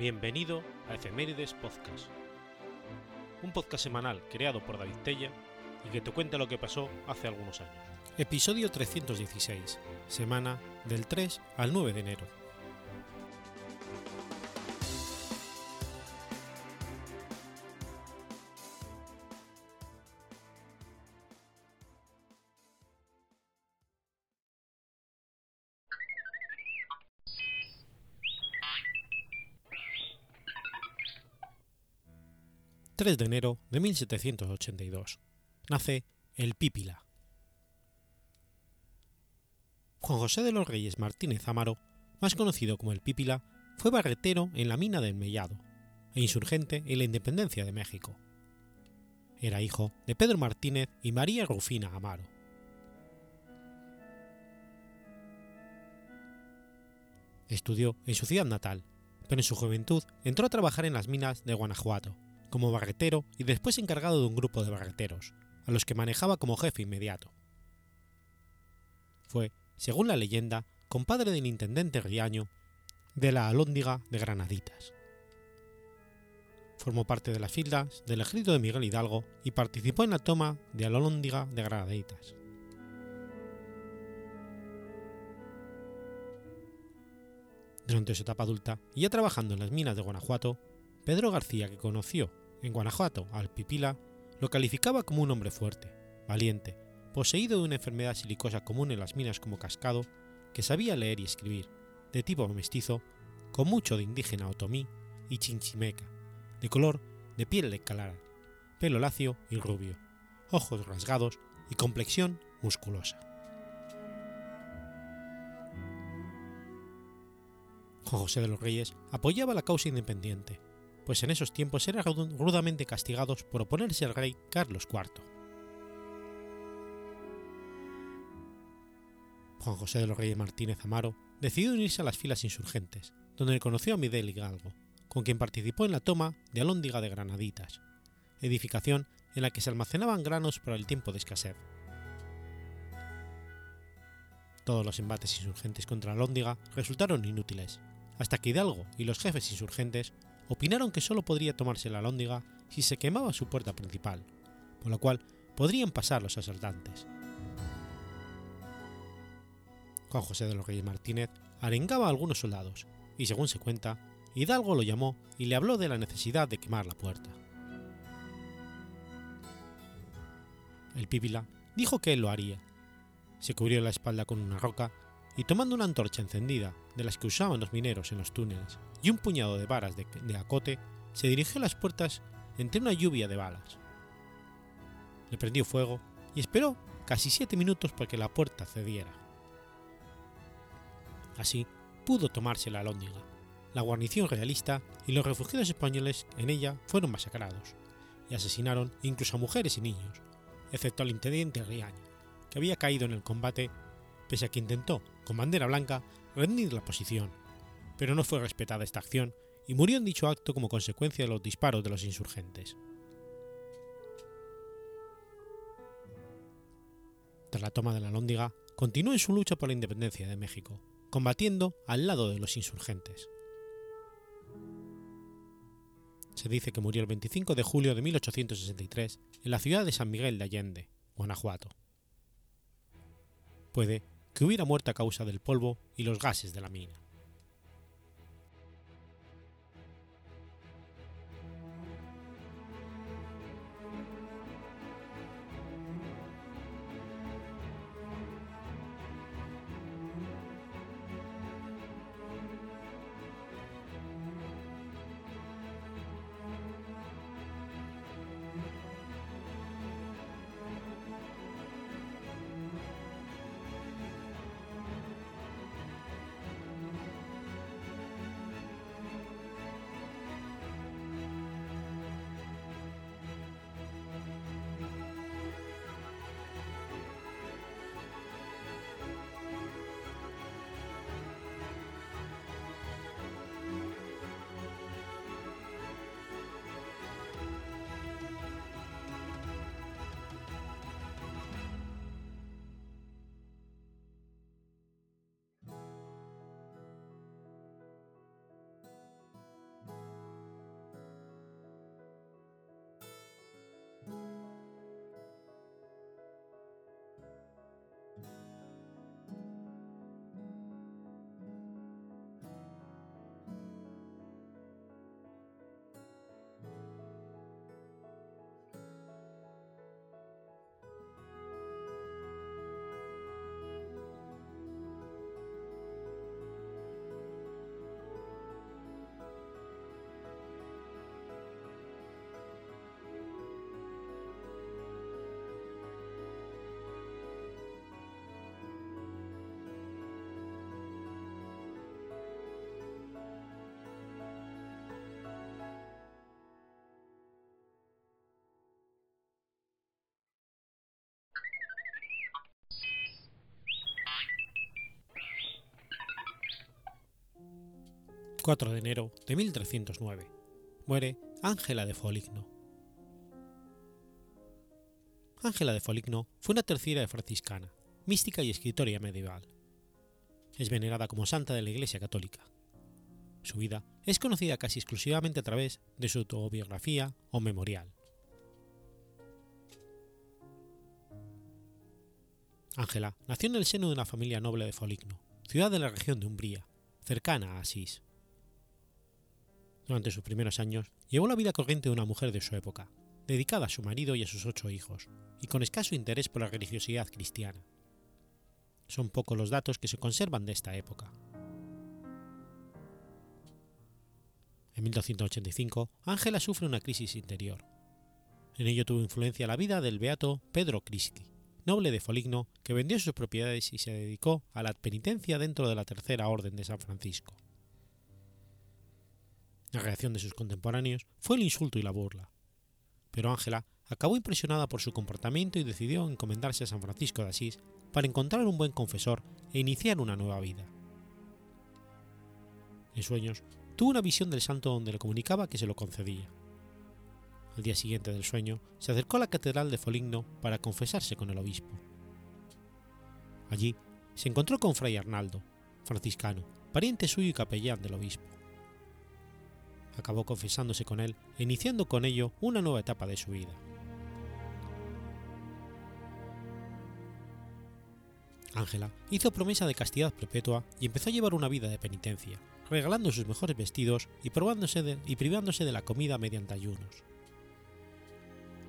Bienvenido a Efemérides Podcast, un podcast semanal creado por David Tella y que te cuenta lo que pasó hace algunos años. Episodio 316, semana del 3 al 9 de enero. 3 de enero de 1782. Nace el Pípila. Juan José de los Reyes Martínez Amaro, más conocido como el Pípila, fue barretero en la mina del Mellado e insurgente en la independencia de México. Era hijo de Pedro Martínez y María Rufina Amaro. Estudió en su ciudad natal, pero en su juventud entró a trabajar en las minas de Guanajuato como barretero y después encargado de un grupo de barreteros, a los que manejaba como jefe inmediato. Fue, según la leyenda, compadre del intendente Riaño de la Alhóndiga de Granaditas. Formó parte de las filas del ejército de Miguel Hidalgo y participó en la toma de Alhóndiga de Granaditas. Durante su etapa adulta ya trabajando en las minas de Guanajuato, Pedro García, que conoció en Guanajuato al Pipila, lo calificaba como un hombre fuerte, valiente, poseído de una enfermedad silicosa común en las minas como cascado, que sabía leer y escribir, de tipo mestizo, con mucho de indígena otomí y chinchimeca, de color de piel de clara, pelo lacio y rubio, ojos rasgados y complexión musculosa. José de los Reyes apoyaba la causa independiente, pues en esos tiempos eran rudamente castigados por oponerse al rey Carlos IV. Juan José de los Reyes Martínez Amaro decidió unirse a las filas insurgentes, donde conoció a Miguel Hidalgo, con quien participó en la toma de Alhóndiga de Granaditas, edificación en la que se almacenaban granos para el tiempo de escasez. Todos los embates insurgentes contra Alhóndiga resultaron inútiles, hasta que Hidalgo y los jefes insurgentes opinaron que solo podría tomarse la lóndiga si se quemaba su puerta principal, por lo cual podrían pasar los asaltantes. Juan José de los Reyes Martínez arengaba a algunos soldados, y según se cuenta, Hidalgo lo llamó y le habló de la necesidad de quemar la puerta. El pípila dijo que él lo haría. Se cubrió la espalda con una roca y tomando una antorcha encendida de las que usaban los mineros en los túneles y un puñado de varas de, acote, se dirigió a las puertas entre una lluvia de balas. Le prendió fuego y esperó casi siete minutos para que la puerta cediera. Así pudo tomarse la lóndiga. La guarnición realista y los refugiados españoles en ella fueron masacrados y asesinaron incluso a mujeres y niños, excepto al intendente Riaño, que había caído en el combate pese a que intentó, con bandera blanca, rendir la posición pero no fue respetada esta acción y murió en dicho acto como consecuencia de los disparos de los insurgentes. Tras la toma de la Lóndiga, continuó en su lucha por la independencia de México, combatiendo al lado de los insurgentes. Se dice que murió el 25 de julio de 1863 en la ciudad de San Miguel de Allende, Guanajuato. Puede que hubiera muerto a causa del polvo y los gases de la mina. 4 de enero de 1309. Muere Ángela de Foligno. Ángela de Foligno fue una terciaria franciscana, mística y escritora medieval. Es venerada como santa de la Iglesia Católica. Su vida es conocida casi exclusivamente a través de su autobiografía o memorial. Ángela nació en el seno de una familia noble de Foligno, ciudad de la región de Umbría, cercana a Asís. Durante sus primeros años llevó la vida corriente de una mujer de su época, dedicada a su marido y a sus ocho hijos, y con escaso interés por la religiosidad cristiana. Son pocos los datos que se conservan de esta época. En 1285, Ángela sufre una crisis interior. En ello tuvo influencia la vida del beato Pedro Crisci, noble de Foligno que vendió sus propiedades y se dedicó a la penitencia dentro de la Tercera Orden de San Francisco. La reacción de sus contemporáneos fue el insulto y la burla, pero Ángela acabó impresionada por su comportamiento y decidió encomendarse a San Francisco de Asís para encontrar un buen confesor e iniciar una nueva vida. En sueños, tuvo una visión del santo donde le comunicaba que se lo concedía. Al día siguiente del sueño, se acercó a la catedral de Foligno para confesarse con el obispo. Allí se encontró con Fray Arnaldo, franciscano, pariente suyo y capellán del obispo. Acabó confesándose con él e iniciando con ello una nueva etapa de su vida. Ángela hizo promesa de castidad perpetua y empezó a llevar una vida de penitencia, regalando sus mejores vestidos y, probándose y privándose de la comida mediante ayunos.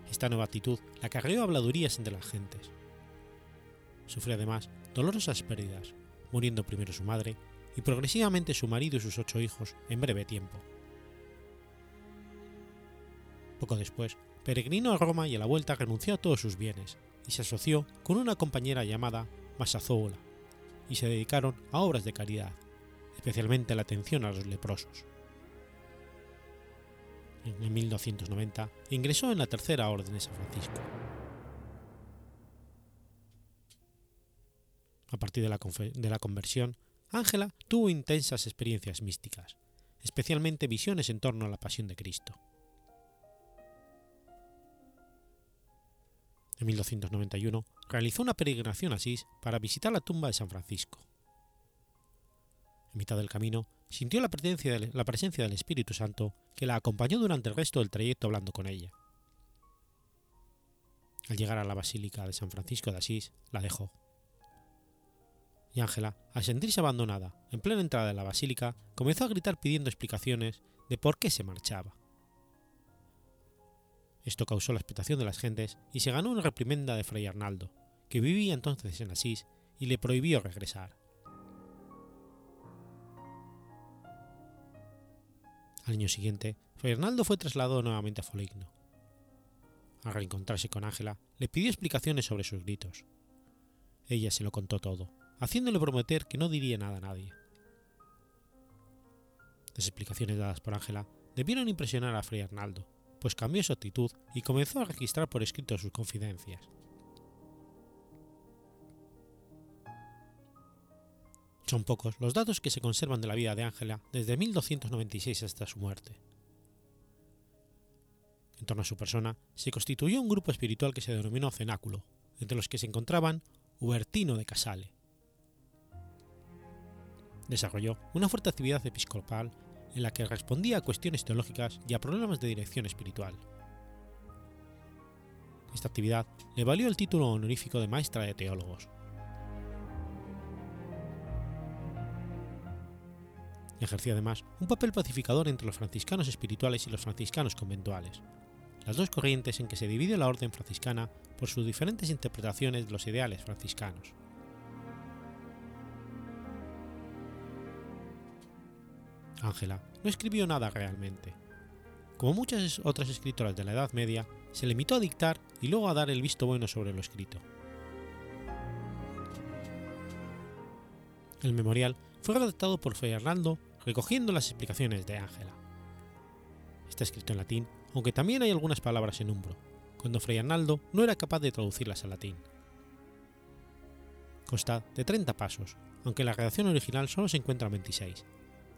Esta nueva actitud la acarreó habladurías entre las gentes. Sufrió además dolorosas pérdidas, muriendo primero su madre y progresivamente su marido y sus ocho hijos en breve tiempo. Poco después, peregrinó a Roma y a la vuelta renunció a todos sus bienes y se asoció con una compañera llamada Masazoula y se dedicaron a obras de caridad, especialmente la atención a los leprosos. En 1290 ingresó en la Tercera Orden de San Francisco. A partir de la conversión, Ángela tuvo intensas experiencias místicas, especialmente visiones en torno a la pasión de Cristo. En 1291 realizó una peregrinación a Asís para visitar la tumba de San Francisco. En mitad del camino sintió la presencia, del, la presencia del Espíritu Santo que la acompañó durante el resto del trayecto hablando con ella. Al llegar a la Basílica de San Francisco de Asís, la dejó. Y Ángela, al sentirse abandonada, en plena entrada de la basílica, comenzó a gritar pidiendo explicaciones de por qué se marchaba. Esto causó la expectación de las gentes y se ganó una reprimenda de Fray Arnaldo, que vivía entonces en Asís, y le prohibió regresar. Al año siguiente, Fray Arnaldo fue trasladado nuevamente a Foligno. Al reencontrarse con Ángela, le pidió explicaciones sobre sus gritos. Ella se lo contó todo, haciéndole prometer que no diría nada a nadie. Las explicaciones dadas por Ángela debieron impresionar a Fray Arnaldo, pues cambió su actitud y comenzó a registrar por escrito sus confidencias. Son pocos los datos que se conservan de la vida de Ángela desde 1296 hasta su muerte. En torno a su persona se constituyó un grupo espiritual que se denominó Cenáculo, entre los que se encontraban Hubertino de Casale. Desarrolló una fuerte actividad episcopal en la que respondía a cuestiones teológicas y a problemas de dirección espiritual. Esta actividad le valió el título honorífico de maestra de teólogos. Ejerció además un papel pacificador entre los franciscanos espirituales y los franciscanos conventuales, las dos corrientes en que se divide la orden franciscana por sus diferentes interpretaciones de los ideales franciscanos. Ángela no escribió nada realmente. Como muchas otras escritoras de la Edad Media, se limitó a dictar y luego a dar el visto bueno sobre lo escrito. El memorial fue redactado por Fray Arnaldo recogiendo las explicaciones de Ángela. Está escrito en latín, aunque también hay algunas palabras en umbro, cuando Fray Arnaldo no era capaz de traducirlas al latín. Consta de 30 pasos, aunque la redacción original solo se encuentran 26,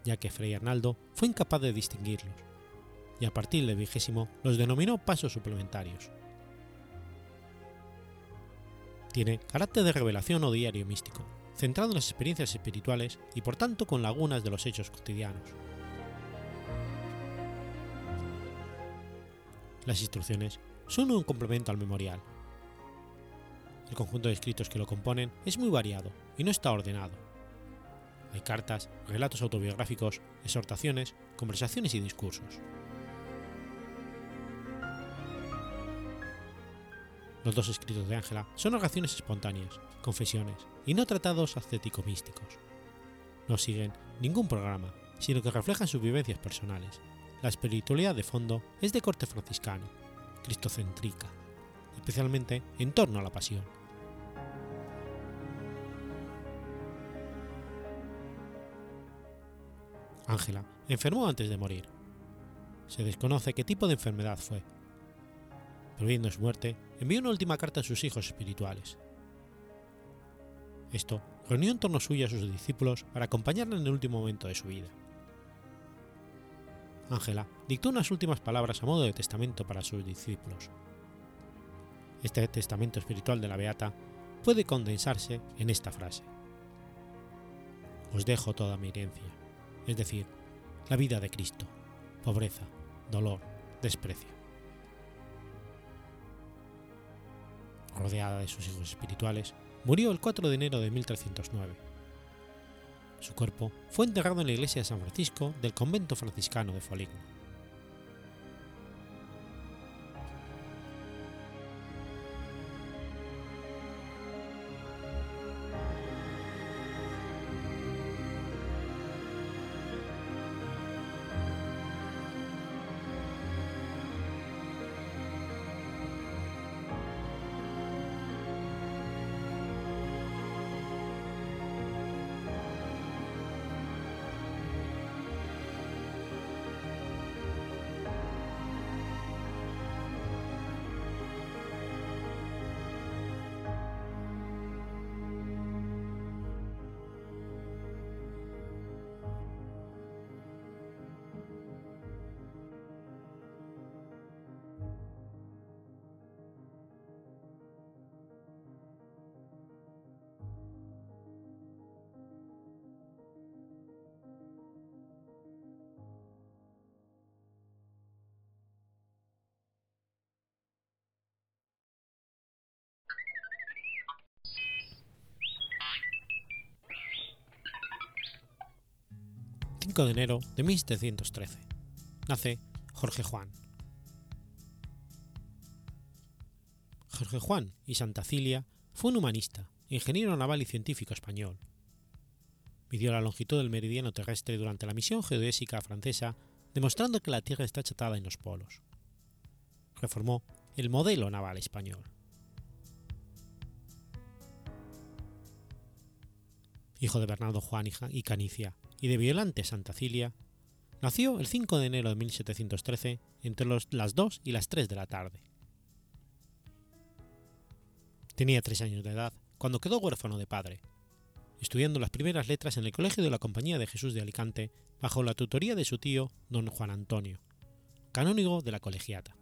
ya que Fray Arnaldo fue incapaz de distinguirlos, y a partir del vigésimo los denominó pasos suplementarios. Tiene carácter de revelación o diario místico, centrado en las experiencias espirituales y por tanto con lagunas de los hechos cotidianos. Las instrucciones son un complemento al memorial. El conjunto de escritos que lo componen es muy variado y no está ordenado. Hay cartas, relatos autobiográficos, exhortaciones, conversaciones y discursos. Los dos escritos de Ángela son oraciones espontáneas, confesiones y no tratados ascético-místicos. No siguen ningún programa, sino que reflejan sus vivencias personales. La espiritualidad de fondo es de corte franciscano, cristocéntrica, especialmente en torno a la pasión. Ángela enfermó antes de morir. Se desconoce qué tipo de enfermedad fue, previendo su muerte, envió una última carta a sus hijos espirituales. Esto reunió en torno suyo a sus discípulos para acompañarla en el último momento de su vida. Ángela dictó unas últimas palabras a modo de testamento para sus discípulos. Este testamento espiritual de la Beata puede condensarse en esta frase. Os dejo toda mi herencia, es decir, la vida de Cristo, pobreza, dolor, desprecio. rodeada de sus hijos espirituales, murió el 4 de enero de 1309. Su cuerpo fue enterrado en la iglesia de San Francisco del convento franciscano de Foligno. 5 de enero de 1713. Nace Jorge Juan. Jorge Juan y Santa Cilia fue un humanista, ingeniero naval y científico español. Midió la longitud del meridiano terrestre durante la misión geodésica francesa, demostrando que la Tierra está achatada en los polos. Reformó el modelo naval español. Hijo de Bernardo Juan y Canicia, y de Violante Santa Cilia, nació el 5 de enero de 1713 entre las 2 y las 3 de la tarde. Tenía 3 años de edad cuando quedó huérfano de padre, estudiando las primeras letras en el Colegio de la Compañía de Jesús de Alicante bajo la tutoría de su tío don Juan Antonio, canónigo de la colegiata.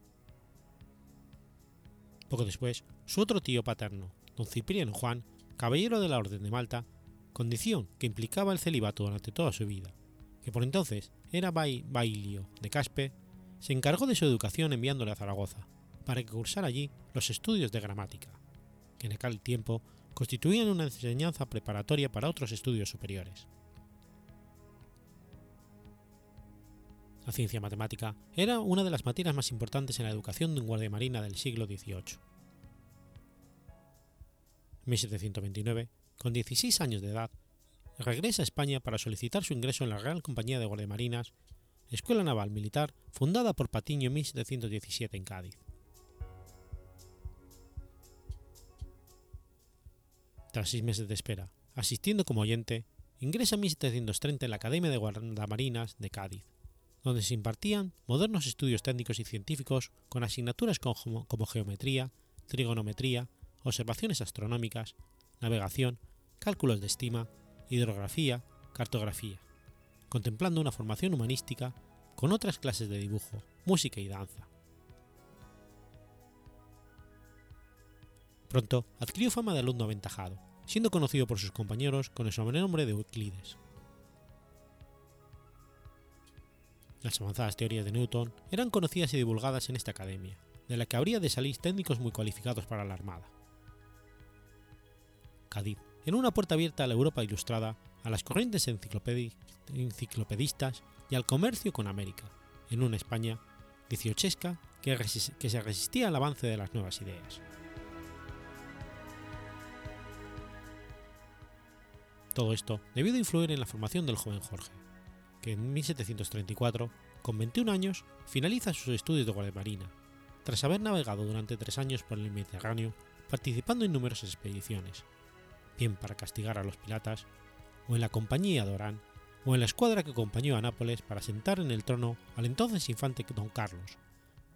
Poco después, su otro tío paterno, don Cipriano Juan, caballero de la Orden de Malta, condición que implicaba el celibato durante toda su vida, que por entonces era bailio de Caspe, se encargó de su educación enviándole a Zaragoza, para que cursara allí los estudios de gramática, que en aquel tiempo constituían una enseñanza preparatoria para otros estudios superiores. La ciencia matemática era una de las materias más importantes en la educación de un guardia marina del siglo XVIII. En 1729 con 16 años de edad, regresa a España para solicitar su ingreso en la Real Compañía de Guardiamarinas, escuela naval militar fundada por Patiño en 1717 en Cádiz. Tras seis meses de espera, asistiendo como oyente, ingresa en 1730 en la Academia de Guardamarinas de Cádiz, donde se impartían modernos estudios técnicos y científicos con asignaturas como, como geometría, trigonometría, observaciones astronómicas, navegación, cálculos de estima, hidrografía, cartografía, contemplando una formación humanística con otras clases de dibujo, música y danza. Pronto adquirió fama de alumno aventajado, siendo conocido por sus compañeros con el sobrenombre de Euclides. Las avanzadas teorías de Newton eran conocidas y divulgadas en esta academia, de la que habría de salir técnicos muy cualificados para la Armada. Cádiz era una puerta abierta a la Europa ilustrada, a las corrientes enciclopedistas y al comercio con América, en una España dieciochesca que, que se resistía al avance de las nuevas ideas. Todo esto debió de influir en la formación del joven Jorge, que en 1734, con 21 años, finaliza sus estudios de guardiamarina, tras haber navegado durante tres años por el Mediterráneo, participando en numerosas expediciones, bien para castigar a los piratas, o en la compañía de Orán, o en la escuadra que acompañó a Nápoles para sentar en el trono al entonces infante don Carlos,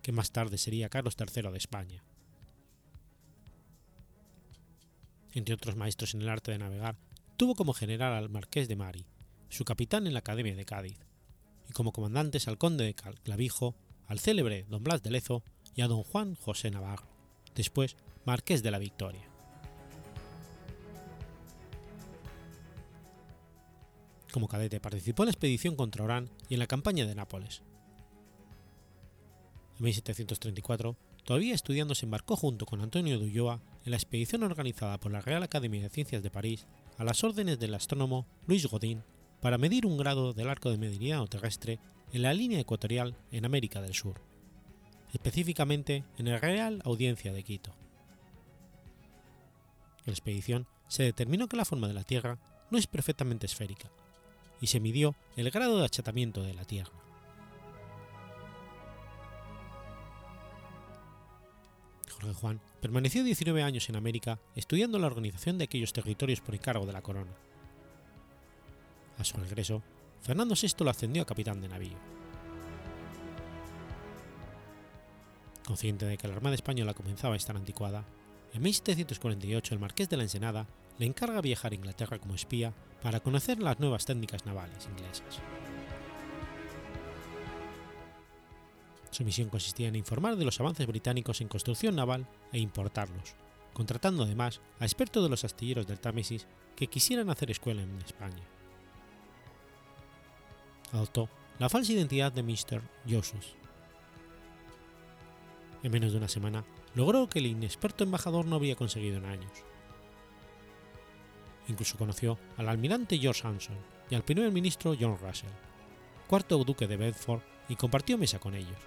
que más tarde sería Carlos III de España. Entre otros maestros en el arte de navegar, tuvo como general al marqués de Mari, su capitán en la Academia de Cádiz, y como comandantes al conde de Clavijo, al célebre don Blas de Lezo y a don Juan José Navarro, después marqués de la Victoria. Como cadete participó en la expedición contra Orán y en la campaña de Nápoles. En 1734, todavía estudiando, se embarcó junto con Antonio de Ulloa en la expedición organizada por la Real Academia de Ciencias de París a las órdenes del astrónomo Luis Godin para medir un grado del arco de meridiano terrestre en la línea ecuatorial en América del Sur, específicamente en el Real Audiencia de Quito. En la expedición se determinó que la forma de la Tierra no es perfectamente esférica, y se midió el grado de achatamiento de la Tierra. Jorge Juan permaneció 19 años en América estudiando la organización de aquellos territorios por encargo de la corona. A su regreso, Fernando VI lo ascendió a capitán de navío. Consciente de que la Armada Española comenzaba a estar anticuada, en 1748 el Marqués de la Ensenada le encarga viajar a Inglaterra como espía para conocer las nuevas técnicas navales inglesas. Su misión consistía en informar de los avances británicos en construcción naval e importarlos, contratando además a expertos de los astilleros del Támesis que quisieran hacer escuela en España. Adoptó la falsa identidad de Mr. Josus. En menos de una semana, logró que el inexperto embajador no había conseguido en años. Incluso conoció al almirante George Hanson y al primer ministro John Russell, cuarto duque de Bedford, y compartió mesa con ellos.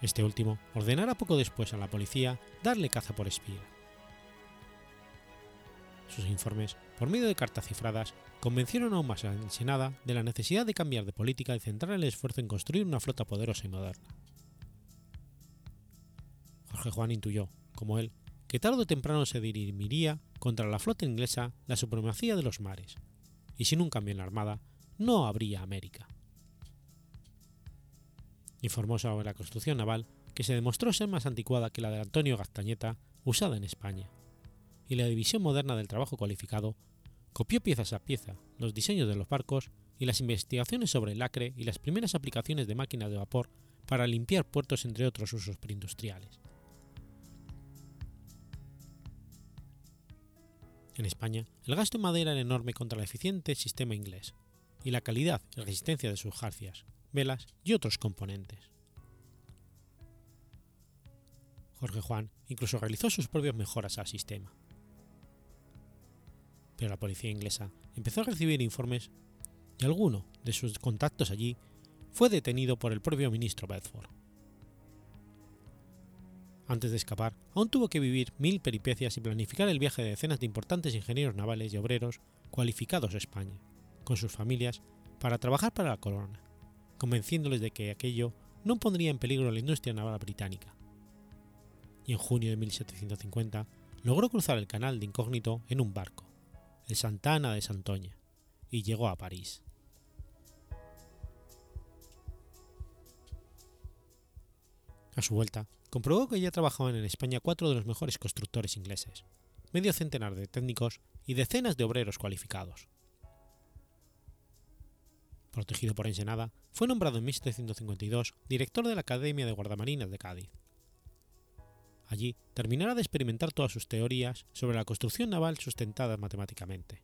Este último ordenará poco después a la policía darle caza por espía. Sus informes, por medio de cartas cifradas, convencieron aún más a la Senada de la necesidad de cambiar de política y centrar el esfuerzo en construir una flota poderosa y moderna. Jorge Juan intuyó, como él, que tarde o temprano se dirimiría contra la flota inglesa la supremacía de los mares, y sin un cambio en la armada, no habría América informó sobre la construcción naval que se demostró ser más anticuada que la de Antonio Gaztañeta usada en España, y la división moderna del trabajo cualificado copió piezas a pieza los diseños de los barcos y las investigaciones sobre el acre y las primeras aplicaciones de máquinas de vapor para limpiar puertos entre otros usos preindustriales. En España, el gasto en madera era enorme contra el eficiente sistema inglés, y la calidad y resistencia de sus jarcias, velas y otros componentes. Jorge Juan incluso realizó sus propias mejoras al sistema. Pero la policía inglesa empezó a recibir informes y alguno de sus contactos allí fue detenido por el propio ministro Bedford. Antes de escapar, aún tuvo que vivir mil peripecias y planificar el viaje de decenas de importantes ingenieros navales y obreros cualificados a España, con sus familias, para trabajar para la corona convenciéndoles de que aquello no pondría en peligro la industria naval británica. Y en junio de 1750 logró cruzar el canal de incógnito en un barco, el Santa Ana de Santoña, y llegó a París. A su vuelta, comprobó que ya trabajaban en España cuatro de los mejores constructores ingleses, medio centenar de técnicos y decenas de obreros cualificados. Protegido por Ensenada, fue nombrado en 1752 director de la Academia de Guardamarinas de Cádiz. Allí terminará de experimentar todas sus teorías sobre la construcción naval sustentada matemáticamente.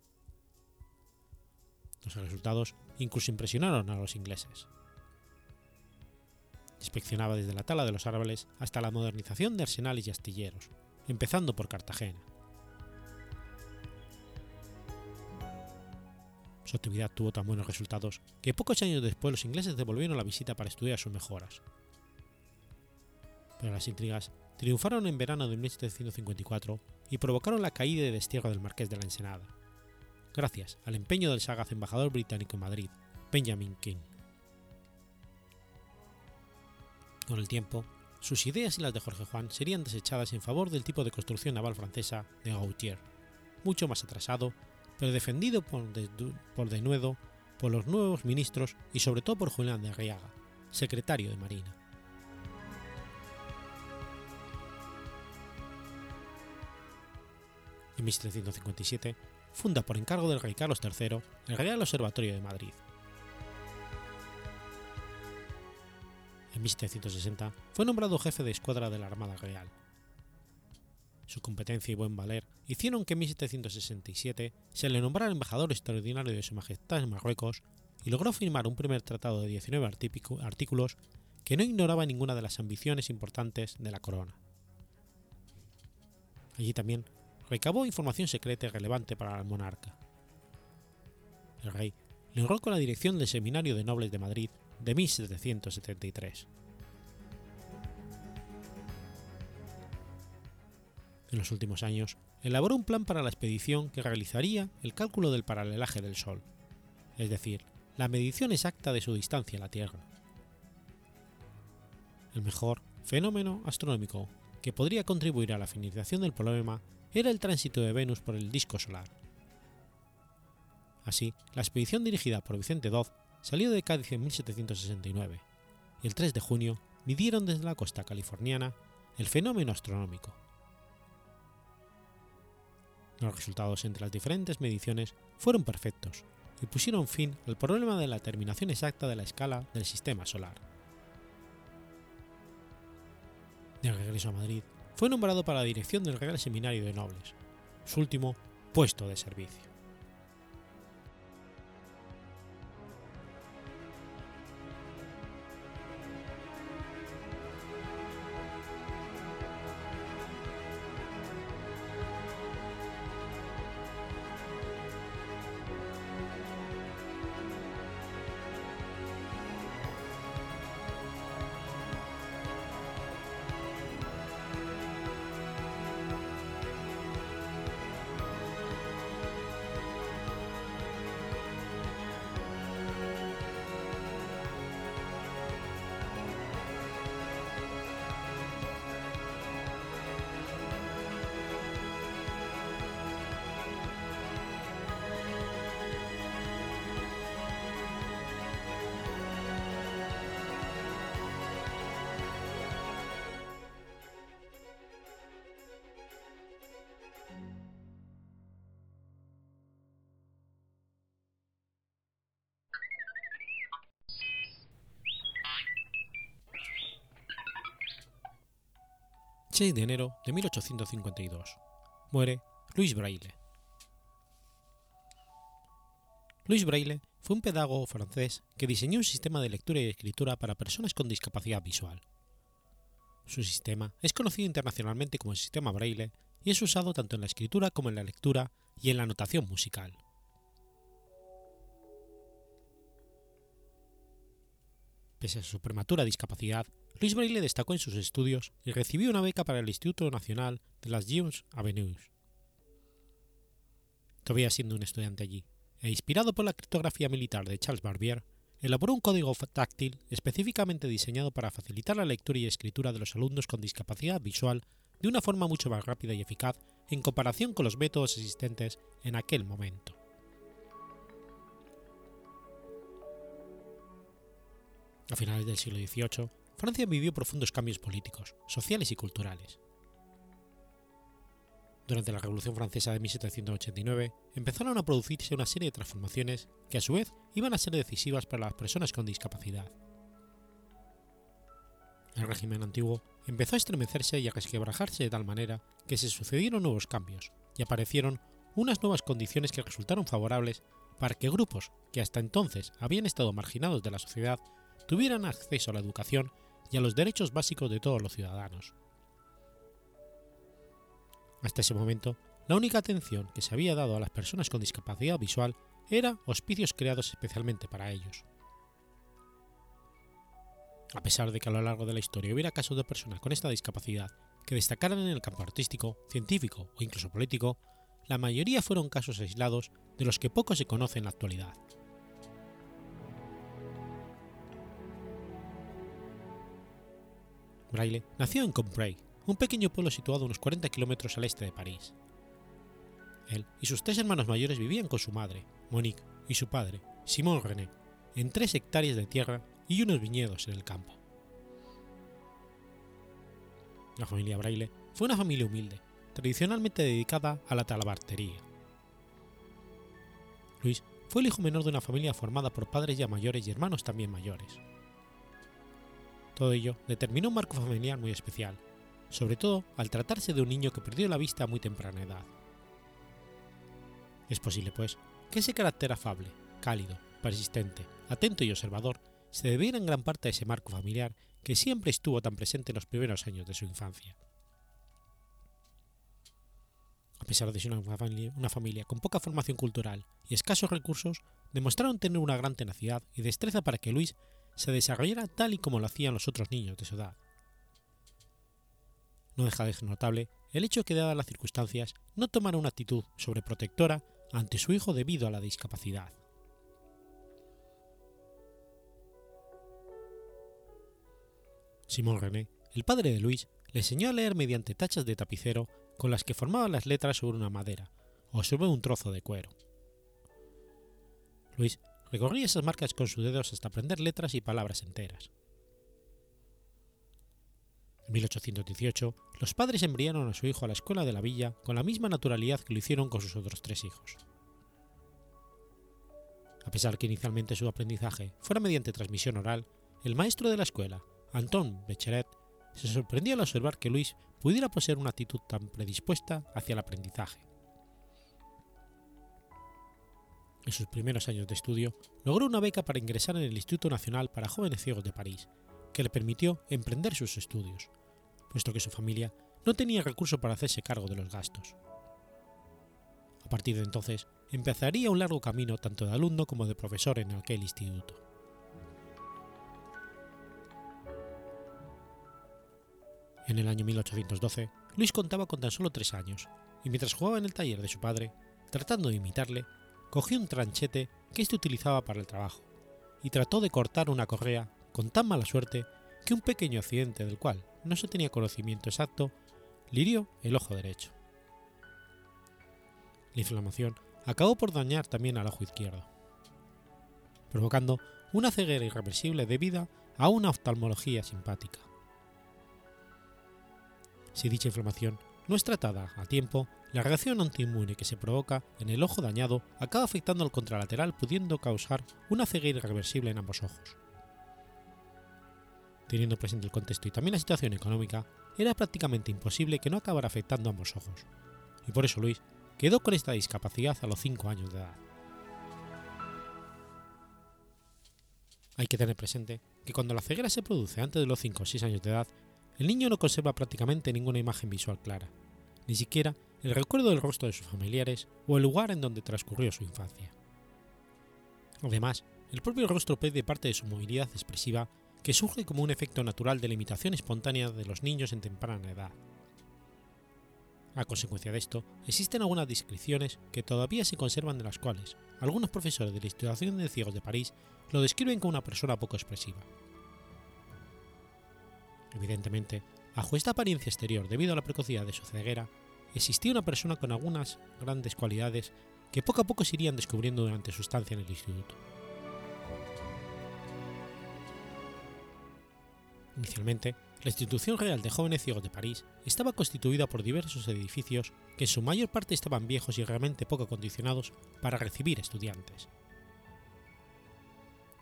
Los resultados incluso impresionaron a los ingleses. Inspeccionaba desde la tala de los árboles hasta la modernización de arsenales y astilleros, empezando por Cartagena. Su actividad tuvo tan buenos resultados que pocos años después los ingleses devolvieron la visita para estudiar sus mejoras. Pero las intrigas triunfaron en verano de 1754 y provocaron la caída y destierro del marqués de la Ensenada, gracias al empeño del sagaz embajador británico en Madrid, Benjamin King. Con el tiempo, sus ideas y las de Jorge Juan serían desechadas en favor del tipo de construcción naval francesa de Gautier, mucho más atrasado, pero defendido por, de, denuedo por los nuevos ministros y sobre todo por Julián de Arriaga, secretario de Marina. En 1757 funda por encargo del rey Carlos III el Real Observatorio de Madrid. En 1760 fue nombrado jefe de escuadra de la Armada Real. Su competencia y buen valer hicieron que en 1767 se le nombrara embajador extraordinario de Su Majestad en Marruecos y logró firmar un primer tratado de 19 artículos que no ignoraba ninguna de las ambiciones importantes de la corona. Allí también recabó información secreta y relevante para el monarca. El rey le honró con la dirección del Seminario de Nobles de Madrid de 1773. En los últimos años, elaboró un plan para la expedición que realizaría el cálculo del paralelaje del Sol, es decir, la medición exacta de su distancia a la Tierra. El mejor fenómeno astronómico que podría contribuir a la finalización del problema era el tránsito de Venus por el disco solar. Así, la expedición dirigida por Vicente Doz salió de Cádiz en 1769 y el 3 de junio midieron desde la costa californiana el fenómeno astronómico. Los resultados entre las diferentes mediciones fueron perfectos y pusieron fin al problema de la terminación exacta de la escala del sistema solar. De regreso a Madrid, fue nombrado para la dirección del Real Seminario de Nobles, su último puesto de servicio. 6 de enero de 1852. Muere Louis Braille. Louis Braille fue un pedagogo francés que diseñó un sistema de lectura y escritura para personas con discapacidad visual. Su sistema es conocido internacionalmente como el sistema Braille y es usado tanto en la escritura como en la lectura y en la notación musical. Pese a su prematura discapacidad, Luis Braille destacó en sus estudios y recibió una beca para el Instituto Nacional de las Jeunes Avenues. Todavía siendo un estudiante allí, e inspirado por la criptografía militar de Charles Barbier, elaboró un código táctil específicamente diseñado para facilitar la lectura y escritura de los alumnos con discapacidad visual de una forma mucho más rápida y eficaz en comparación con los métodos existentes en aquel momento. A finales del siglo XVIII, Francia vivió profundos cambios políticos, sociales y culturales. Durante la Revolución Francesa de 1789 empezaron a producirse una serie de transformaciones que a su vez iban a ser decisivas para las personas con discapacidad. El régimen antiguo empezó a estremecerse y a resquebrajarse de tal manera que se sucedieron nuevos cambios y aparecieron unas nuevas condiciones que resultaron favorables para que grupos que hasta entonces habían estado marginados de la sociedad tuvieran acceso a la educación y a los derechos básicos de todos los ciudadanos. Hasta ese momento, la única atención que se había dado a las personas con discapacidad visual era hospicios creados especialmente para ellos. A pesar de que a lo largo de la historia hubiera casos de personas con esta discapacidad que destacaran en el campo artístico, científico o incluso político, la mayoría fueron casos aislados de los que poco se conoce en la actualidad. Braille nació en Combray, un pequeño pueblo situado a unos 40 kilómetros al este de París. Él y sus tres hermanos mayores vivían con su madre, Monique, y su padre, Simon René, en tres hectáreas de tierra y unos viñedos en el campo. La familia Braille fue una familia humilde, tradicionalmente dedicada a la talabartería. Luis fue el hijo menor de una familia formada por padres ya mayores y hermanos también mayores. Todo ello determinó un marco familiar muy especial, sobre todo al tratarse de un niño que perdió la vista a muy temprana edad. Es posible, pues, que ese carácter afable, cálido, persistente, atento y observador se debiera en gran parte a ese marco familiar que siempre estuvo tan presente en los primeros años de su infancia. A pesar de ser una familia, una familia, con poca formación cultural y escasos recursos, demostraron tener una gran tenacidad y destreza para que Luis se desarrollara tal y como lo hacían los otros niños de su edad. No deja de ser notable el hecho que, dadas las circunstancias, no tomara una actitud sobreprotectora ante su hijo debido a la discapacidad. Simón René, el padre de Luis, le enseñó a leer mediante tachas de tapicero con las que formaba las letras sobre una madera o sobre un trozo de cuero. Luis recorría esas marcas con sus dedos hasta aprender letras y palabras enteras. En 1818, los padres enviaron a su hijo a la escuela de la villa con la misma naturalidad que lo hicieron con sus otros tres hijos. A pesar que inicialmente su aprendizaje fuera mediante transmisión oral, el maestro de la escuela, Anton Becheret, se sorprendió al observar que Luis pudiera poseer una actitud tan predispuesta hacia el aprendizaje. En sus primeros años de estudio, logró una beca para ingresar en el Instituto Nacional para Jóvenes Ciegos de París, que le permitió emprender sus estudios, puesto que su familia no tenía recursos para hacerse cargo de los gastos. A partir de entonces, empezaría un largo camino tanto de alumno como de profesor en aquel instituto. En el año 1812, Luis contaba con tan solo tres años, y mientras jugaba en el taller de su padre, tratando de imitarle, cogió un tranchete que éste utilizaba para el trabajo, y trató de cortar una correa con tan mala suerte que un pequeño accidente del cual no se tenía conocimiento exacto le hirió el ojo derecho. La inflamación acabó por dañar también al ojo izquierdo, provocando una ceguera irreversible debida a una oftalmología simpática. Si dicha inflamación no es tratada a tiempo, la reacción antiinmune que se provoca en el ojo dañado acaba afectando al contralateral pudiendo causar una ceguera irreversible en ambos ojos. Teniendo presente el contexto y también la situación económica, era prácticamente imposible que no acabara afectando ambos ojos, y por eso Luis quedó con esta discapacidad a los 5 años de edad. Hay que tener presente que cuando la ceguera se produce antes de los 5 o 6 años de edad, el niño no conserva prácticamente ninguna imagen visual clara, ni siquiera el recuerdo del rostro de sus familiares o el lugar en donde transcurrió su infancia. Además, el propio rostro pierde parte de su movilidad expresiva que surge como un efecto natural de la imitación espontánea de los niños en temprana edad. A consecuencia de esto, existen algunas descripciones que todavía se conservan de las cuales algunos profesores de la Institución de Ciegos de París lo describen como una persona poco expresiva. Evidentemente, bajo esta apariencia exterior debido a la precocidad de su ceguera, existía una persona con algunas grandes cualidades que poco a poco se irían descubriendo durante su estancia en el instituto. Inicialmente, La institución real de jóvenes ciegos de París estaba constituida por diversos edificios que en su mayor parte estaban viejos y realmente poco acondicionados para recibir estudiantes.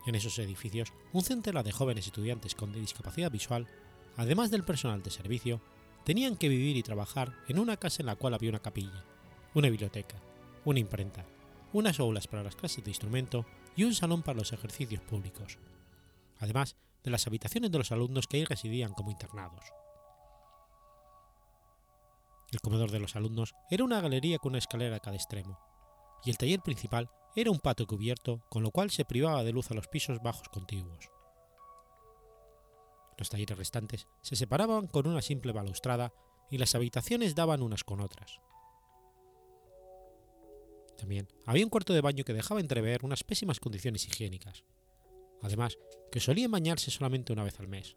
En esos edificios, un centenar de jóvenes estudiantes con discapacidad visual, además del personal de servicio, tenían que vivir y trabajar en una casa en la cual había una capilla, una biblioteca, una imprenta, unas aulas para las clases de instrumento y un salón para los ejercicios públicos, además de las habitaciones de los alumnos que ahí residían como internados. El comedor de los alumnos era una galería con una escalera a cada extremo, y el taller principal era un patio cubierto, con lo cual se privaba de luz a los pisos bajos contiguos. Los talleres restantes se separaban con una simple balaustrada y las habitaciones daban unas con otras. También había un cuarto de baño que dejaba entrever unas pésimas condiciones higiénicas, además que solían bañarse solamente una vez al mes.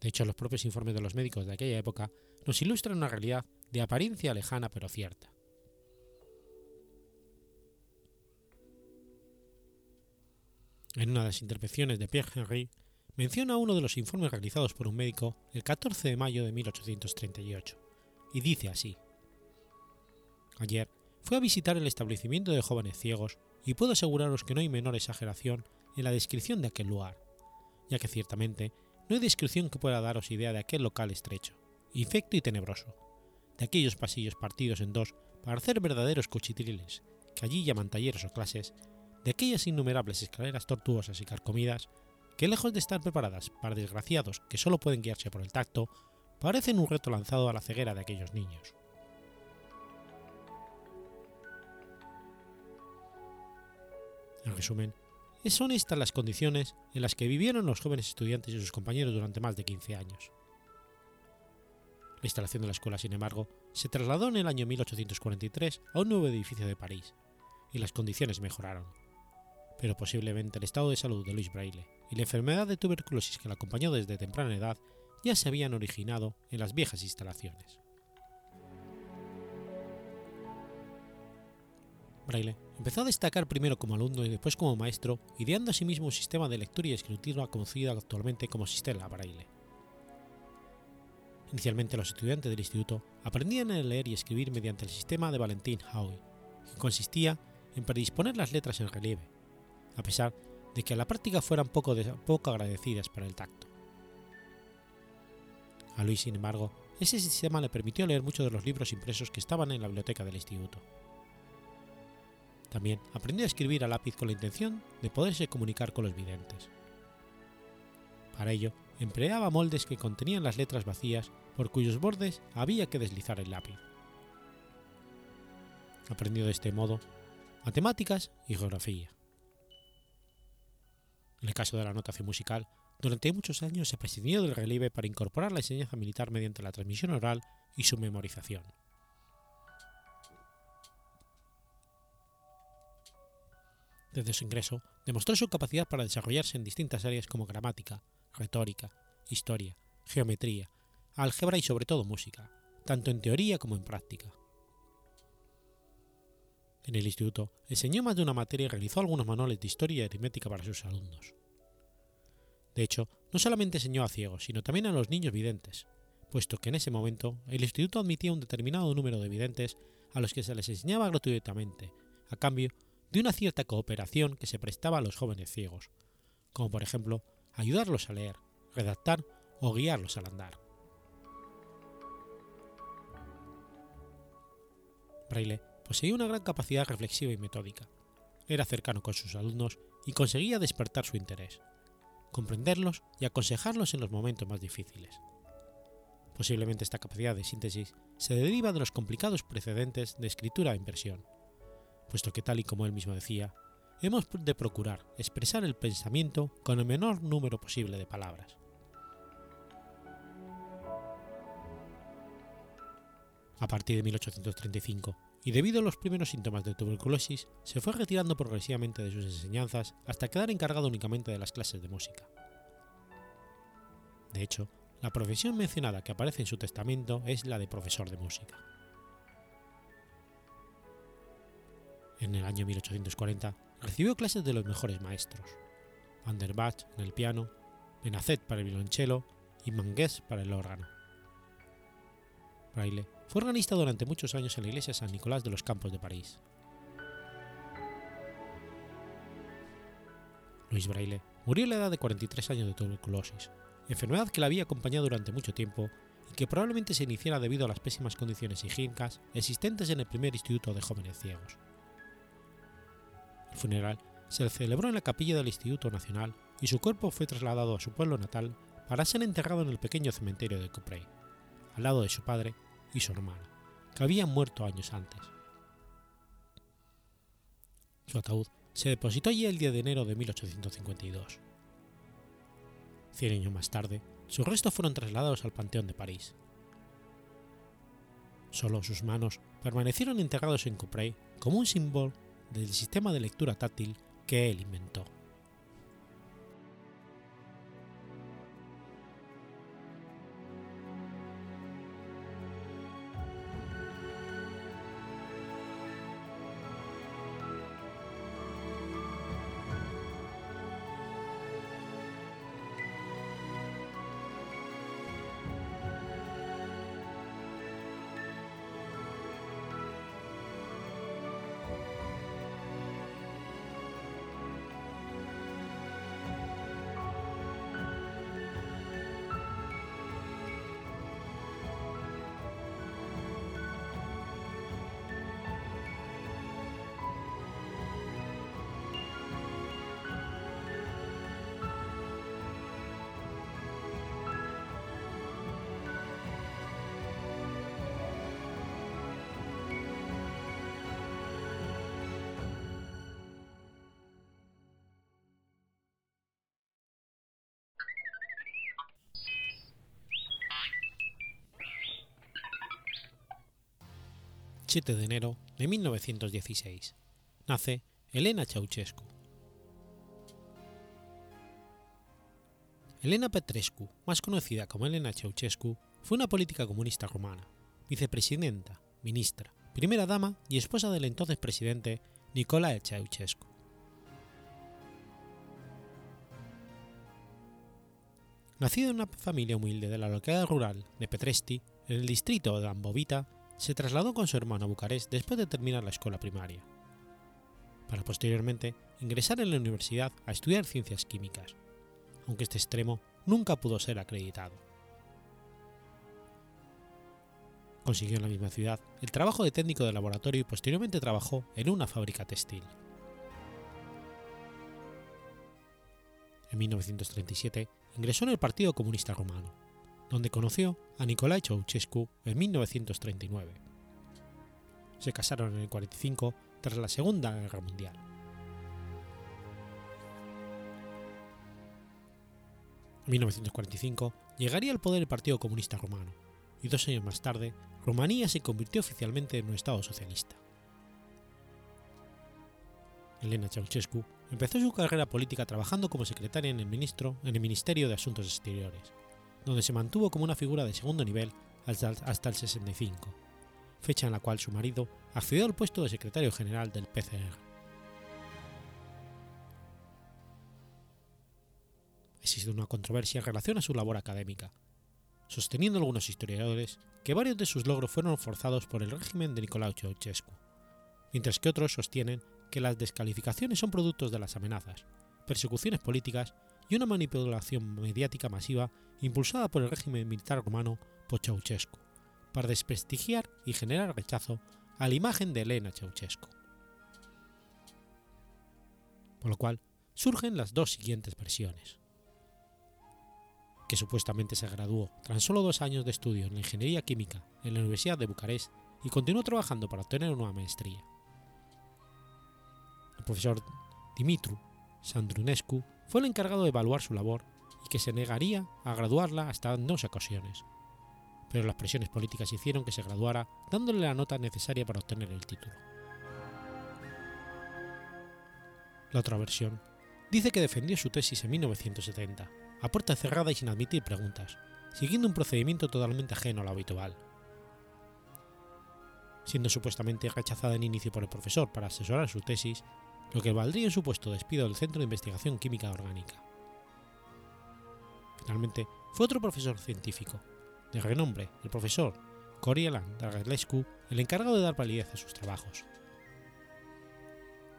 De hecho, los propios informes de los médicos de aquella época nos ilustran una realidad de apariencia lejana pero cierta. En una de las intervenciones de Pierre Henry, menciona uno de los informes realizados por un médico el 14 de mayo de 1838, y dice así: Ayer fue a visitar el establecimiento de jóvenes ciegos y puedo aseguraros que no hay menor exageración en la descripción de aquel lugar, ya que ciertamente no hay descripción que pueda daros idea de aquel local estrecho, infecto y tenebroso, de aquellos pasillos partidos en dos para hacer verdaderos cuchitriles, que allí llaman talleres o clases, de aquellas innumerables escaleras tortuosas y carcomidas, que lejos de estar preparadas para desgraciados que solo pueden guiarse por el tacto, parecen un reto lanzado a la ceguera de aquellos niños. En resumen, son estas las condiciones en las que vivieron los jóvenes estudiantes y sus compañeros durante más de 15 años. La instalación de la escuela, sin embargo, se trasladó en el año 1843 a un nuevo edificio de París, y las condiciones mejoraron. Pero posiblemente el estado de salud de Luis Braille y la enfermedad de tuberculosis que la acompañó desde temprana edad ya se habían originado en las viejas instalaciones. Braille empezó a destacar primero como alumno y después como maestro, ideando asimismo un sistema de lectura y escritura conocido actualmente como Sistema Braille. Inicialmente los estudiantes del instituto aprendían a leer y escribir mediante el sistema de Valentin Hauy, que consistía en predisponer las letras en relieve, a pesar de que a la práctica fueran poco, poco agradecidas para el tacto. A Luis, sin embargo, ese sistema le permitió leer muchos de los libros impresos que estaban en la biblioteca del instituto. También aprendió a escribir a lápiz con la intención de poderse comunicar con los videntes. Para ello, empleaba moldes que contenían las letras vacías por cuyos bordes había que deslizar el lápiz. Aprendió de este modo matemáticas y geografía. En el caso de la notación musical, durante muchos años se prescindió del relieve para incorporar la enseñanza militar mediante la transmisión oral y su memorización. Desde su ingreso, demostró su capacidad para desarrollarse en distintas áreas como gramática, retórica, historia, geometría, álgebra y sobre todo música, tanto en teoría como en práctica. En el instituto enseñó más de una materia y realizó algunos manuales de historia y aritmética para sus alumnos. De hecho, no solamente enseñó a ciegos, sino también a los niños videntes, puesto que en ese momento el instituto admitía un determinado número de videntes a los que se les enseñaba gratuitamente, a cambio de una cierta cooperación que se prestaba a los jóvenes ciegos, como por ejemplo ayudarlos a leer, redactar o guiarlos al andar. Poseía una gran capacidad reflexiva y metódica. Era cercano con sus alumnos y conseguía despertar su interés, comprenderlos y aconsejarlos en los momentos más difíciles. Posiblemente esta capacidad de síntesis se deriva de los complicados precedentes de escritura e impresión, puesto que tal y como él mismo decía, hemos de procurar expresar el pensamiento con el menor número posible de palabras. A partir de 1835, y debido a los primeros síntomas de tuberculosis, se fue retirando progresivamente de sus enseñanzas hasta quedar encargado únicamente de las clases de música. De hecho, la profesión mencionada que aparece en su testamento es la de profesor de música. En el año 1840 recibió clases de los mejores maestros, Van der Bach en el piano, Benazet para el violonchelo y mangués para el órgano. Fue organista durante muchos años en la iglesia San Nicolás de los Campos de París. Luis Braille murió a la edad de 43 años de tuberculosis, enfermedad que la había acompañado durante mucho tiempo y que probablemente se iniciara debido a las pésimas condiciones higiénicas existentes en el primer instituto de jóvenes ciegos. El funeral se celebró en la capilla del Instituto Nacional y su cuerpo fue trasladado a su pueblo natal para ser enterrado en el pequeño cementerio de Coupray, al lado de su padre y su hermana, que habían muerto años antes. Su ataúd se depositó allí el 10 de enero de 1852. Cien años más tarde, sus restos fueron trasladados al Panteón de París. Solo sus manos permanecieron integrados en Coupray como un símbolo del sistema de lectura táctil que él inventó. 7 de enero de 1916. Nace Elena Ceausescu. Elena Petrescu, más conocida como Elena Ceausescu, fue una política comunista rumana, vicepresidenta, ministra, primera dama y esposa del entonces presidente Nicolae Ceausescu. Nacida en una familia humilde de la localidad rural de Petresti, en el distrito de Ambovita, se trasladó con su hermano a Bucarest después de terminar la escuela primaria, para posteriormente ingresar en la universidad a estudiar ciencias químicas, aunque este extremo nunca pudo ser acreditado. Consiguió en la misma ciudad el trabajo de técnico de laboratorio y posteriormente trabajó en una fábrica textil. En 1937 ingresó en el Partido Comunista Romano, donde conoció a Nicolae Ceausescu en 1939. Se casaron en el 45 tras la Segunda Guerra Mundial. En 1945 llegaría al poder el Partido Comunista Romano, y dos años más tarde, Rumanía se convirtió oficialmente en un Estado socialista. Elena Ceausescu empezó su carrera política trabajando como secretaria en el, ministro, en el Ministerio de Asuntos Exteriores, donde se mantuvo como una figura de segundo nivel hasta el 65, fecha en la cual su marido accedió al puesto de secretario general del PCR. Existe una controversia en relación a su labor académica, sosteniendo algunos historiadores que varios de sus logros fueron forzados por el régimen de Nicolau Ceausescu, mientras que otros sostienen que las descalificaciones son productos de las amenazas, persecuciones políticas y una manipulación mediática masiva impulsada por el régimen militar romano por Ceausescu, para desprestigiar y generar rechazo a la imagen de Elena Ceausescu. Por lo cual surgen las dos siguientes versiones. Que supuestamente se graduó tras solo dos años de estudio en la ingeniería química en la Universidad de Bucarest y continuó trabajando para obtener una maestría. El profesor Dimitru Sandrunescu fue el encargado de evaluar su labor y que se negaría a graduarla hasta dos ocasiones. Pero las presiones políticas hicieron que se graduara dándole la nota necesaria para obtener el título. La otra versión dice que defendió su tesis en 1970, a puerta cerrada y sin admitir preguntas, siguiendo un procedimiento totalmente ajeno a lo habitual. Siendo supuestamente rechazada en inicio por el profesor para asesorar su tesis, lo que valdría un supuesto despido del Centro de Investigación Química Orgánica. Finalmente, fue otro profesor científico, de renombre, el profesor Corielan Dragilescu, el encargado de dar validez a sus trabajos.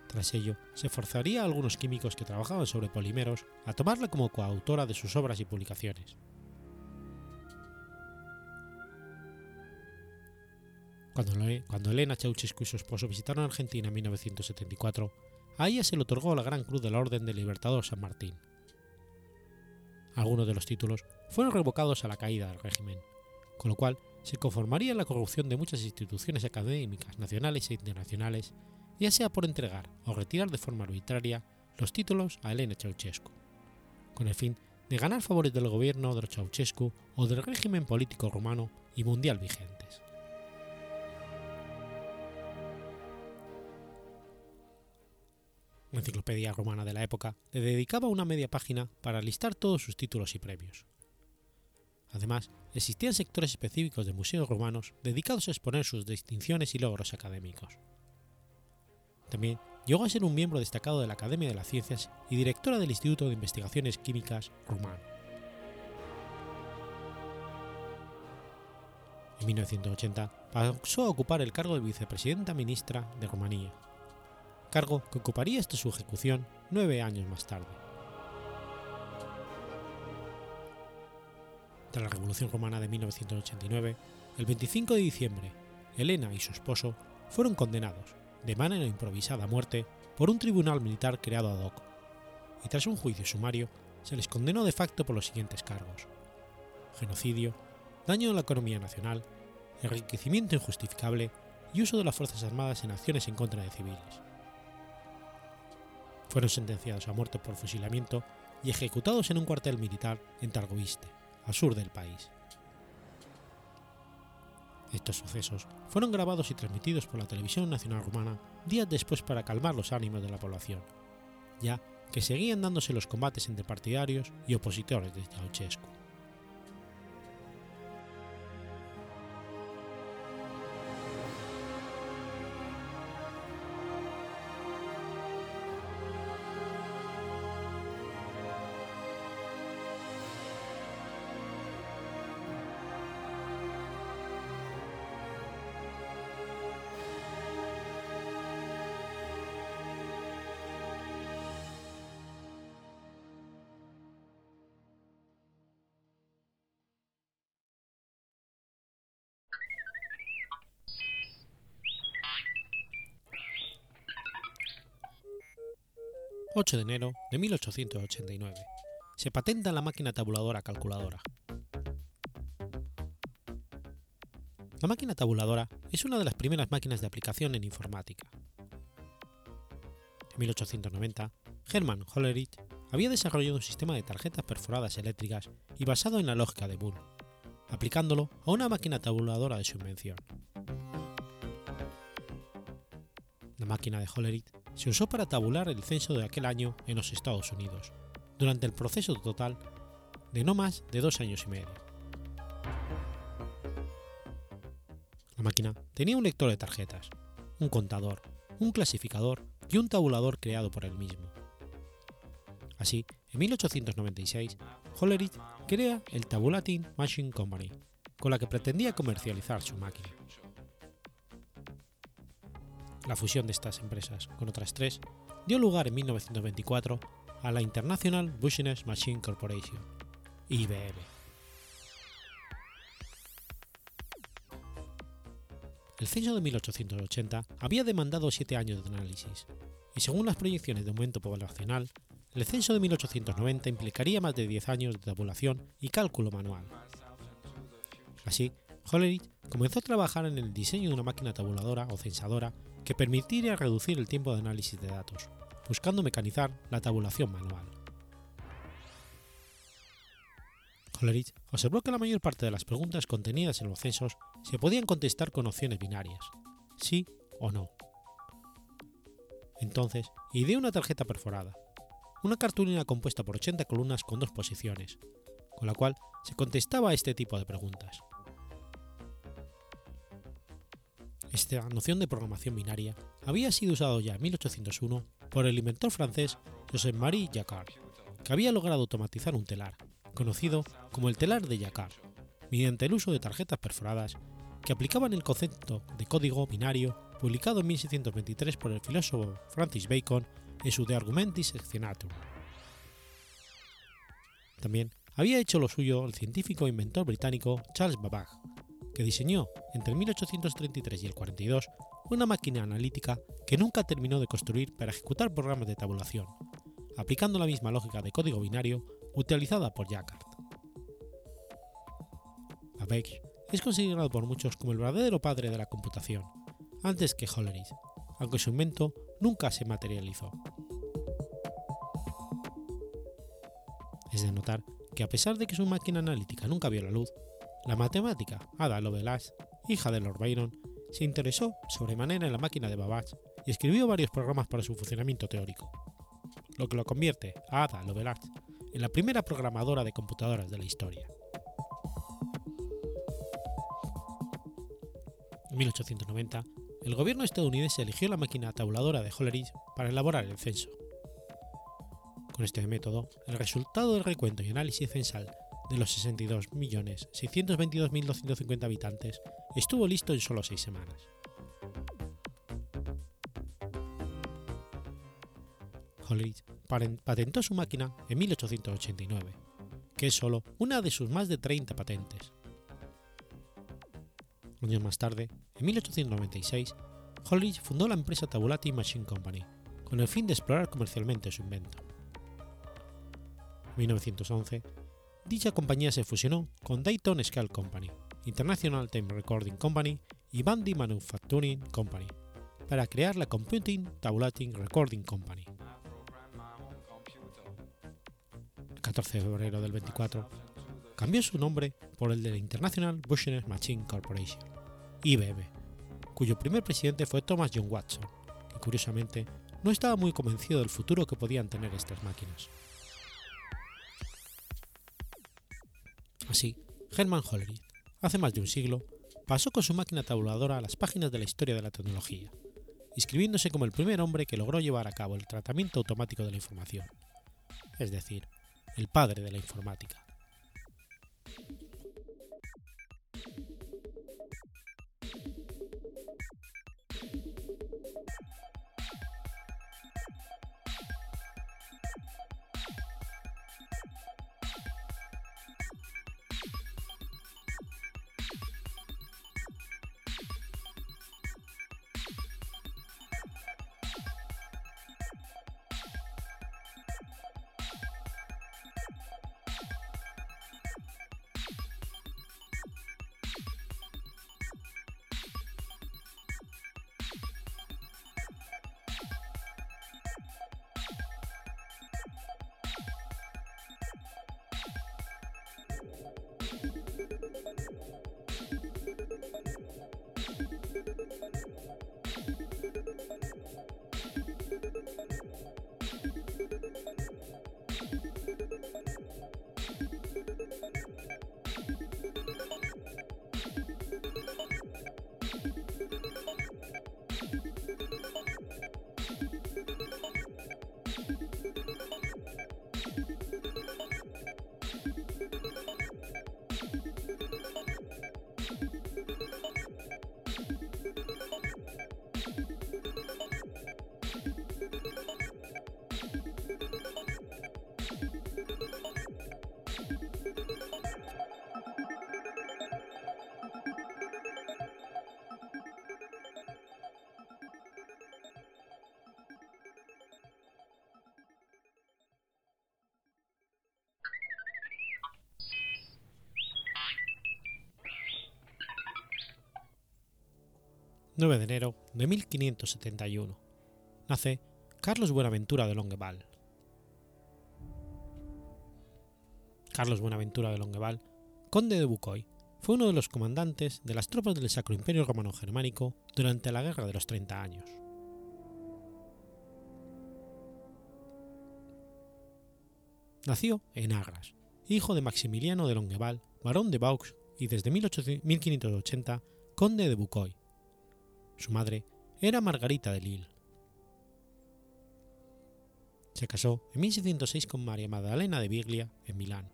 Tras ello, se forzaría a algunos químicos que trabajaban sobre polímeros a tomarla como coautora de sus obras y publicaciones. Cuando, Elena Ceausescu y su esposo visitaron Argentina en 1974, a ella se le otorgó la Gran Cruz de la Orden del Libertador San Martín. Algunos de los títulos fueron revocados a la caída del régimen, con lo cual se conformaría la corrupción de muchas instituciones académicas nacionales e internacionales, ya sea por entregar o retirar de forma arbitraria los títulos a Elena Ceausescu, con el fin de ganar favores del gobierno de Ceausescu o del régimen político romano y mundial vigentes. La enciclopedia romana de la época le dedicaba una media página para listar todos sus títulos y premios. Además, existían sectores específicos de museos romanos dedicados a exponer sus distinciones y logros académicos. También llegó a ser un miembro destacado de la Academia de las Ciencias y directora del Instituto de Investigaciones Químicas rumano. En 1980 pasó a ocupar el cargo de vicepresidenta ministra de Rumanía cargo que ocuparía hasta su ejecución nueve años más tarde. Tras la Revolución Romana de 1989, el 25 de diciembre, Elena y su esposo fueron condenados, de manera improvisada a muerte, por un tribunal militar creado ad hoc, y tras un juicio sumario se les condenó de facto por los siguientes cargos: genocidio, daño a la economía nacional, enriquecimiento injustificable y uso de las Fuerzas Armadas en acciones en contra de civiles fueron sentenciados a muerte por fusilamiento y ejecutados en un cuartel militar en Targoviste, al sur del país. Estos sucesos fueron grabados y transmitidos por la televisión nacional rumana días después para calmar los ánimos de la población, ya que seguían dándose los combates entre partidarios y opositores de Ceausescu. 8 de enero de 1889. Se patenta la máquina tabuladora calculadora. La máquina tabuladora es una de las primeras máquinas de aplicación en informática. En 1890, Hermann Hollerith había desarrollado un sistema de tarjetas perforadas eléctricas y basado en la lógica de Boole, aplicándolo a una máquina tabuladora de su invención. La máquina de Hollerith se usó para tabular el censo de aquel año en los Estados Unidos, durante el proceso total de no más de dos años y medio. La máquina tenía un lector de tarjetas, un contador, un clasificador y un tabulador creado por él mismo. Así, en 1896, Hollerith crea el Tabulating Machine Company, con la que pretendía comercializar su máquina. La fusión de estas empresas con otras tres dio lugar en 1924 a la International Business Machine Corporation, IBM. El censo de 1880 había demandado siete años de análisis, y según las proyecciones de aumento poblacional, el censo de 1890 implicaría más de 10 años de tabulación y cálculo manual. Así, Hollerith comenzó a trabajar en el diseño de una máquina tabuladora o censadora que permitiría reducir el tiempo de análisis de datos, buscando mecanizar la tabulación manual. Hollerith observó que la mayor parte de las preguntas contenidas en los censos se podían contestar con opciones binarias, sí o no. Entonces, ideó una tarjeta perforada, una cartulina compuesta por 80 columnas con dos posiciones, con la cual se contestaba a este tipo de preguntas. Esta noción de programación binaria había sido usado ya en 1801 por el inventor francés Joseph-Marie Jacquard, que había logrado automatizar un telar, conocido como el telar de Jacquard, mediante el uso de tarjetas perforadas que aplicaban el concepto de código binario publicado en 1623 por el filósofo Francis Bacon en su De Argumentis Sectionatum. También había hecho lo suyo el científico e inventor británico Charles Babbage, que diseñó entre el 1833 y el 42 una máquina analítica que nunca terminó de construir para ejecutar programas de tabulación, aplicando la misma lógica de código binario utilizada por Jacquard. Babbage es considerado por muchos como el verdadero padre de la computación, antes que Hollerith, aunque su invento nunca se materializó. Es de notar que a pesar de que su máquina analítica nunca vio la luz, la matemática Ada Lovelace, hija de Lord Byron, se interesó sobremanera en la máquina de Babbage y escribió varios programas para su funcionamiento teórico, lo que lo convierte a Ada Lovelace en la primera programadora de computadoras de la historia. En 1890, el gobierno estadounidense eligió la máquina tabuladora de Hollerith para elaborar el censo. Con este método, el resultado del recuento y análisis censal de los 62.622.250 habitantes estuvo listo en solo seis semanas. Hollerith patentó su máquina en 1889, que es solo una de sus más de 30 patentes. Años más tarde, en 1896, Hollerith fundó la empresa Tabulati Machine Company, con el fin de explorar comercialmente su invento. En 1911, dicha compañía se fusionó con Dayton Scale Company, International Time Recording Company y Bandy Manufacturing Company para crear la Computing Tabulating Recording Company. El 14 de febrero del 24, cambió su nombre por el de la International Business Machine Corporation, IBM, cuyo primer presidente fue Thomas John Watson, que curiosamente no estaba muy convencido del futuro que podían tener estas máquinas. Así, Hermann Hollerith, hace más de un siglo, pasó con su máquina tabuladora a las páginas de la historia de la tecnología, inscribiéndose como el primer hombre que logró llevar a cabo el tratamiento automático de la información, es decir, el padre de la informática. 9 de enero de 1571. Nace Carlos Buenaventura de Longueval. Carlos Buenaventura de Longueval, conde de Bucoy, fue uno de los comandantes de las tropas del Sacro Imperio Romano Germánico durante la Guerra de los Treinta Años. Nació en Agras, hijo de Maximiliano de Longueval, barón de Vaux y desde 1580 conde de Bucoy, su madre era Margarita de Lille. Se casó en 1606 con María Magdalena de Biglia en Milán,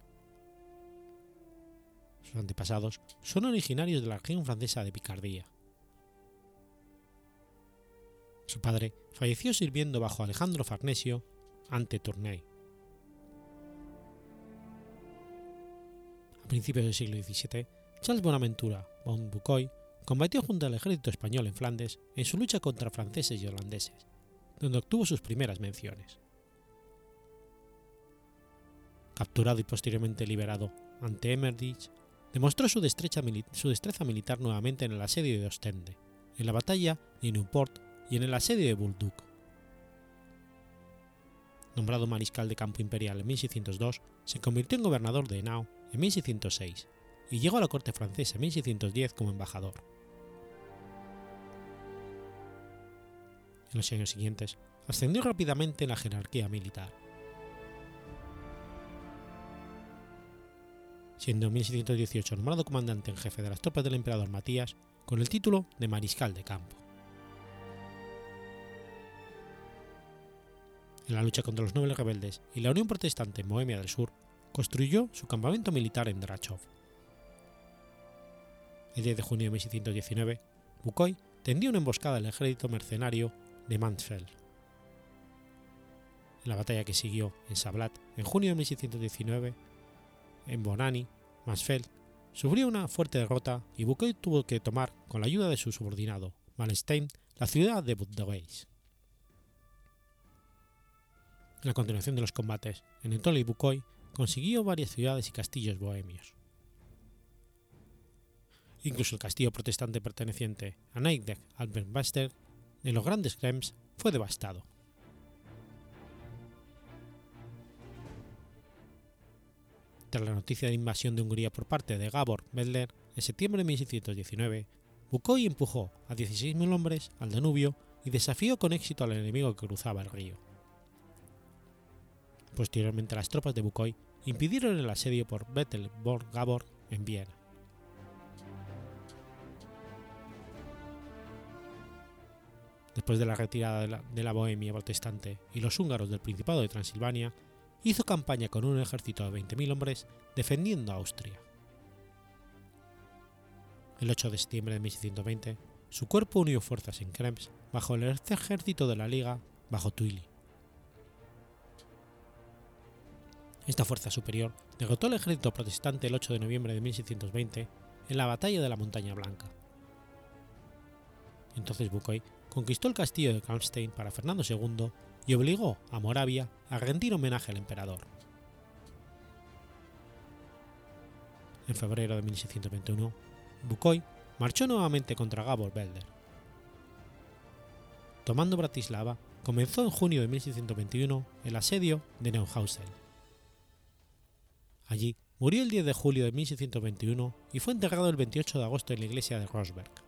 Sus antepasados son originarios de la región francesa de Picardía. Su padre falleció sirviendo bajo Alejandro Farnesio ante Tournai. A principios del siglo XVII, Charles Bonaventura von Bucoy combatió junto al ejército español en Flandes en su lucha contra franceses y holandeses, donde obtuvo sus primeras menciones. Capturado y posteriormente liberado ante Emmerich, demostró su, destreza militar nuevamente en el asedio de Ostende, en la batalla de Newport y en el asedio de Bullduk. Nombrado mariscal de campo imperial en 1602, se convirtió en gobernador de Henao en 1606 y llegó a la corte francesa en 1610 como embajador. En los años siguientes, ascendió rápidamente en la jerarquía militar. Siendo en 1618 nombrado comandante en jefe de las tropas del emperador Matías con el título de mariscal de campo. En la lucha contra los nobles rebeldes y la Unión Protestante en Bohemia del Sur, construyó su campamento militar en Drachov. El 10 de junio de 1619, Bukoy tendió una emboscada al ejército mercenario de Mansfeld. En la batalla que siguió en Sablat en junio de 1619, en Bonani, Mansfeld sufrió una fuerte derrota y Bukoy tuvo que tomar, con la ayuda de su subordinado, Wallenstein, la ciudad de Budweis. En la continuación de los combates, en Etole y Bukoy consiguió varias ciudades y castillos bohemios. Incluso el castillo protestante perteneciente a Neidek Albenbaster de los grandes Krems fue devastado. Tras la noticia de invasión de Hungría por parte de Gabor Bedler en septiembre de 1619, Bukoy empujó a 16.000 hombres al Danubio y desafió con éxito al enemigo que cruzaba el río. Posteriormente las tropas de Bukoy impidieron el asedio por Bettel Gabor en Viena. Después de la retirada de la, Bohemia protestante y los húngaros del Principado de Transilvania, hizo campaña con un ejército de 20.000 hombres defendiendo a Austria. El 8 de septiembre de 1620, su cuerpo unió fuerzas en Krems bajo el ejército de la Liga bajo Tuili. Esta fuerza superior derrotó al ejército protestante el 8 de noviembre de 1620 en la batalla de la Montaña Blanca. Entonces Bukoy conquistó el castillo de Kalmstein para Fernando II y obligó a Moravia a rendir homenaje al emperador. En febrero de 1621, Bukoy marchó nuevamente contra Gabor Belder. Tomando Bratislava, comenzó en junio de 1621 el asedio de Neuhausen. Allí murió el 10 de julio de 1621 y fue enterrado el 28 de agosto en la iglesia de Rosberg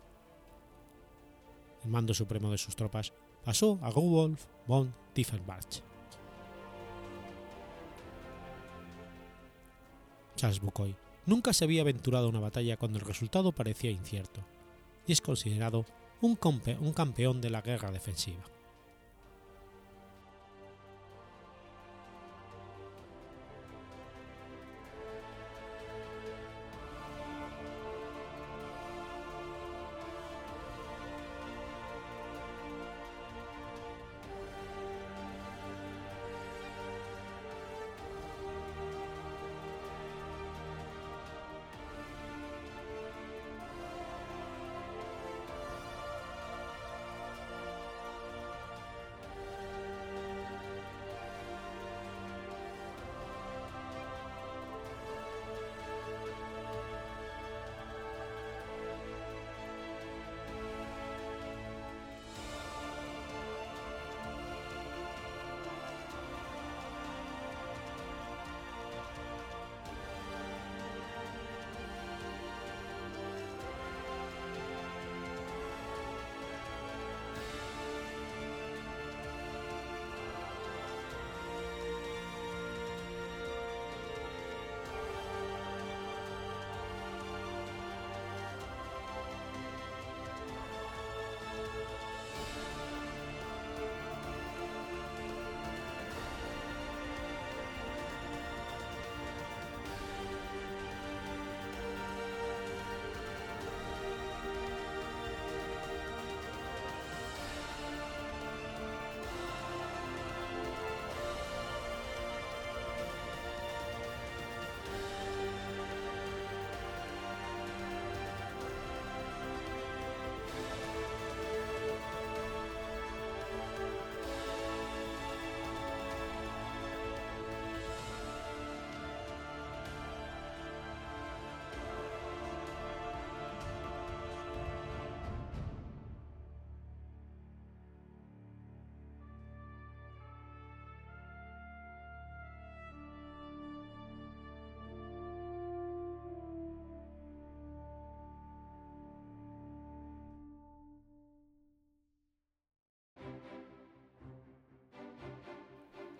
el mando supremo de sus tropas, pasó a Rudolf von Tiefenbach. Charles Bukoy nunca se había aventurado a una batalla cuando el resultado parecía incierto, y es considerado un, un campeón de la guerra defensiva.